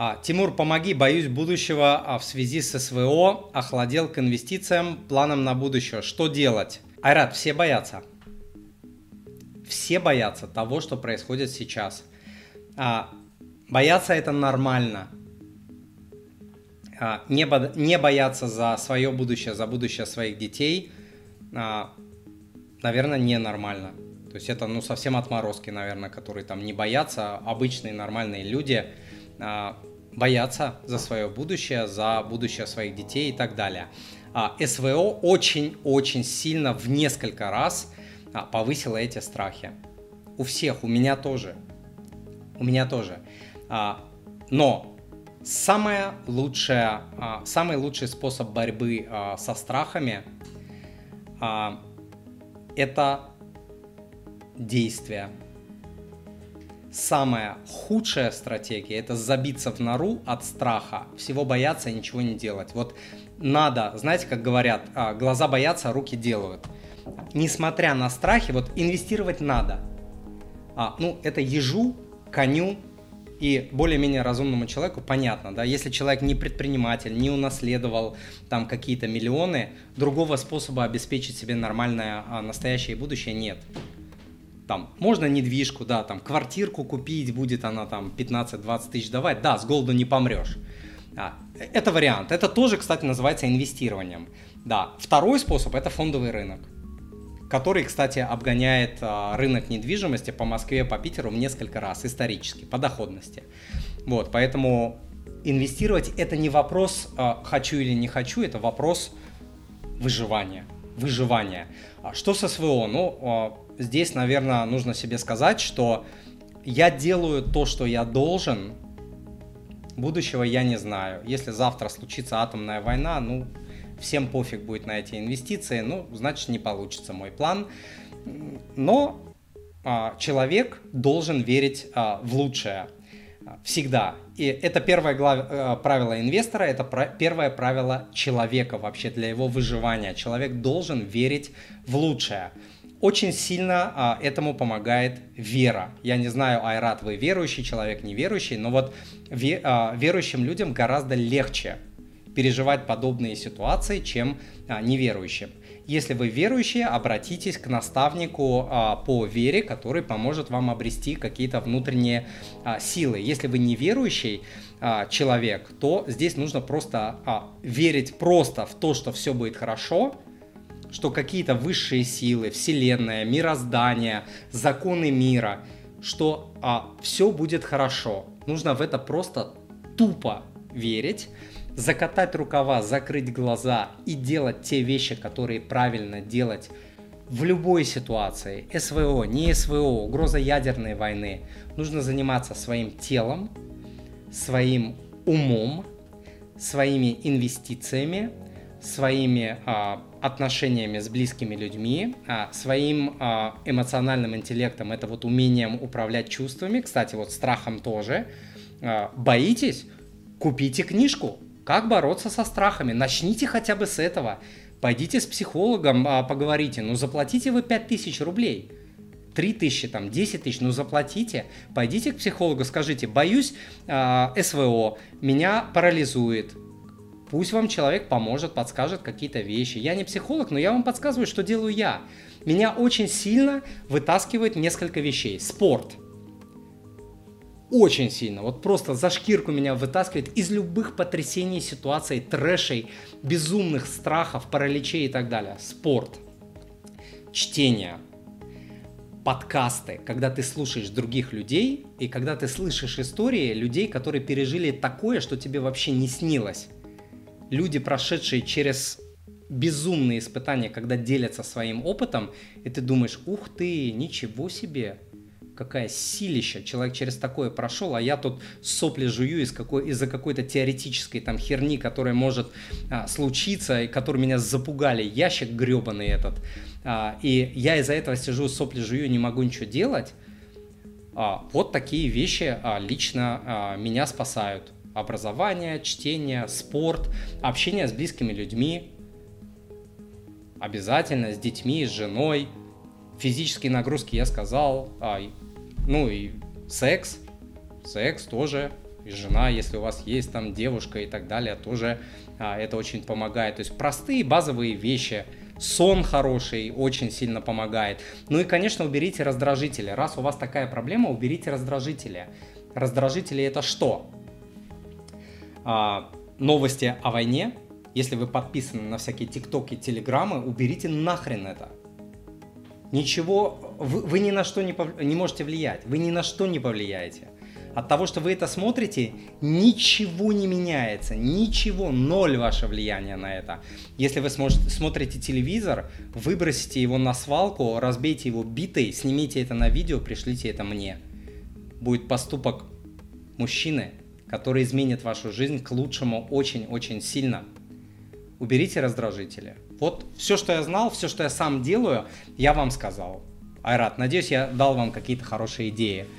А, Тимур, помоги, боюсь будущего а в связи с СВО, охладел к инвестициям, планам на будущее. Что делать? Айрат, все боятся. Все боятся того, что происходит сейчас. А, бояться это нормально. А, не, бо- не бояться за свое будущее, за будущее своих детей, а, наверное, ненормально. То есть это ну совсем отморозки, наверное, которые там не боятся, обычные нормальные люди боятся за свое будущее, за будущее своих детей и так далее. А, СВО очень-очень сильно в несколько раз а, повысило эти страхи. У всех, у меня тоже. У меня тоже. А, но самое лучшее, а, самый лучший способ борьбы а, со страхами а, это действие самая худшая стратегия – это забиться в нору от страха, всего бояться и ничего не делать. Вот надо, знаете, как говорят, а, глаза боятся, руки делают. Несмотря на страхи, вот инвестировать надо. А, ну, это ежу, коню и более-менее разумному человеку понятно, да, если человек не предприниматель, не унаследовал там какие-то миллионы, другого способа обеспечить себе нормальное а, настоящее будущее нет там, можно недвижку, да, там, квартирку купить, будет она там 15-20 тысяч давать, да, с голоду не помрешь. А, это вариант. Это тоже, кстати, называется инвестированием. Да. Второй способ – это фондовый рынок, который, кстати, обгоняет а, рынок недвижимости по Москве, по Питеру в несколько раз исторически, по доходности. Вот, поэтому инвестировать – это не вопрос а, «хочу или не хочу», это вопрос выживания. Выживания. А что со СВО? Ну, а, здесь, наверное, нужно себе сказать, что я делаю то, что я должен, будущего я не знаю. Если завтра случится атомная война, ну, всем пофиг будет на эти инвестиции, ну, значит, не получится мой план. Но а, человек должен верить а, в лучшее всегда. И это первое глав... А, правило инвестора, это про... первое правило человека вообще для его выживания. Человек должен верить в лучшее очень сильно а, этому помогает вера. Я не знаю, Айрат, вы верующий человек, неверующий, но вот ве, а, верующим людям гораздо легче переживать подобные ситуации, чем а, неверующим. Если вы верующие, обратитесь к наставнику а, по вере, который поможет вам обрести какие-то внутренние а, силы. Если вы неверующий а, человек, то здесь нужно просто а, верить просто в то, что все будет хорошо, что какие-то высшие силы, вселенная, мироздание, законы мира, что а, все будет хорошо. Нужно в это просто тупо верить, закатать рукава, закрыть глаза и делать те вещи, которые правильно делать в любой ситуации. СВО, не СВО, угроза ядерной войны. Нужно заниматься своим телом, своим умом, своими инвестициями, своими а, отношениями с близкими людьми, а, своим а, эмоциональным интеллектом, это вот умением управлять чувствами, кстати, вот страхом тоже. А, боитесь? Купите книжку «Как бороться со страхами». Начните хотя бы с этого. Пойдите с психологом, а, поговорите. Ну, заплатите вы 5000 рублей. 3 тысячи, там, 10 тысяч, ну заплатите, пойдите к психологу, скажите, боюсь э, СВО, меня парализует, Пусть вам человек поможет, подскажет какие-то вещи. Я не психолог, но я вам подсказываю, что делаю я. Меня очень сильно вытаскивает несколько вещей. Спорт. Очень сильно. Вот просто за шкирку меня вытаскивает из любых потрясений, ситуаций, трэшей, безумных страхов, параличей и так далее. Спорт. Чтение подкасты, когда ты слушаешь других людей и когда ты слышишь истории людей, которые пережили такое, что тебе вообще не снилось люди, прошедшие через безумные испытания, когда делятся своим опытом, и ты думаешь, ух ты, ничего себе, какая силища, человек через такое прошел, а я тут сопли жую из какой, из-за какой-то теоретической там херни, которая может а, случиться, и который меня запугали, ящик гребаный этот, а, и я из-за этого сижу, сопли жую, не могу ничего делать, а, вот такие вещи а, лично а, меня спасают. Образование, чтение, спорт, общение с близкими людьми, обязательно с детьми, с женой, физические нагрузки я сказал, а, ну и секс, секс тоже и жена, если у вас есть там девушка и так далее, тоже а, это очень помогает. То есть простые базовые вещи, сон хороший очень сильно помогает. Ну и, конечно, уберите раздражители. Раз у вас такая проблема, уберите раздражители. Раздражители это что? А, новости о войне. Если вы подписаны на всякие тиктоки, телеграммы, уберите нахрен это. Ничего, вы, вы ни на что не, пов... не можете влиять, вы ни на что не повлияете. От того, что вы это смотрите, ничего не меняется, ничего, ноль ваше влияние на это. Если вы сможете, смотрите телевизор, выбросите его на свалку, разбейте его битой, снимите это на видео, пришлите это мне. Будет поступок мужчины, который изменит вашу жизнь к лучшему очень-очень сильно. Уберите раздражители. Вот все, что я знал, все, что я сам делаю, я вам сказал. Айрат, надеюсь, я дал вам какие-то хорошие идеи.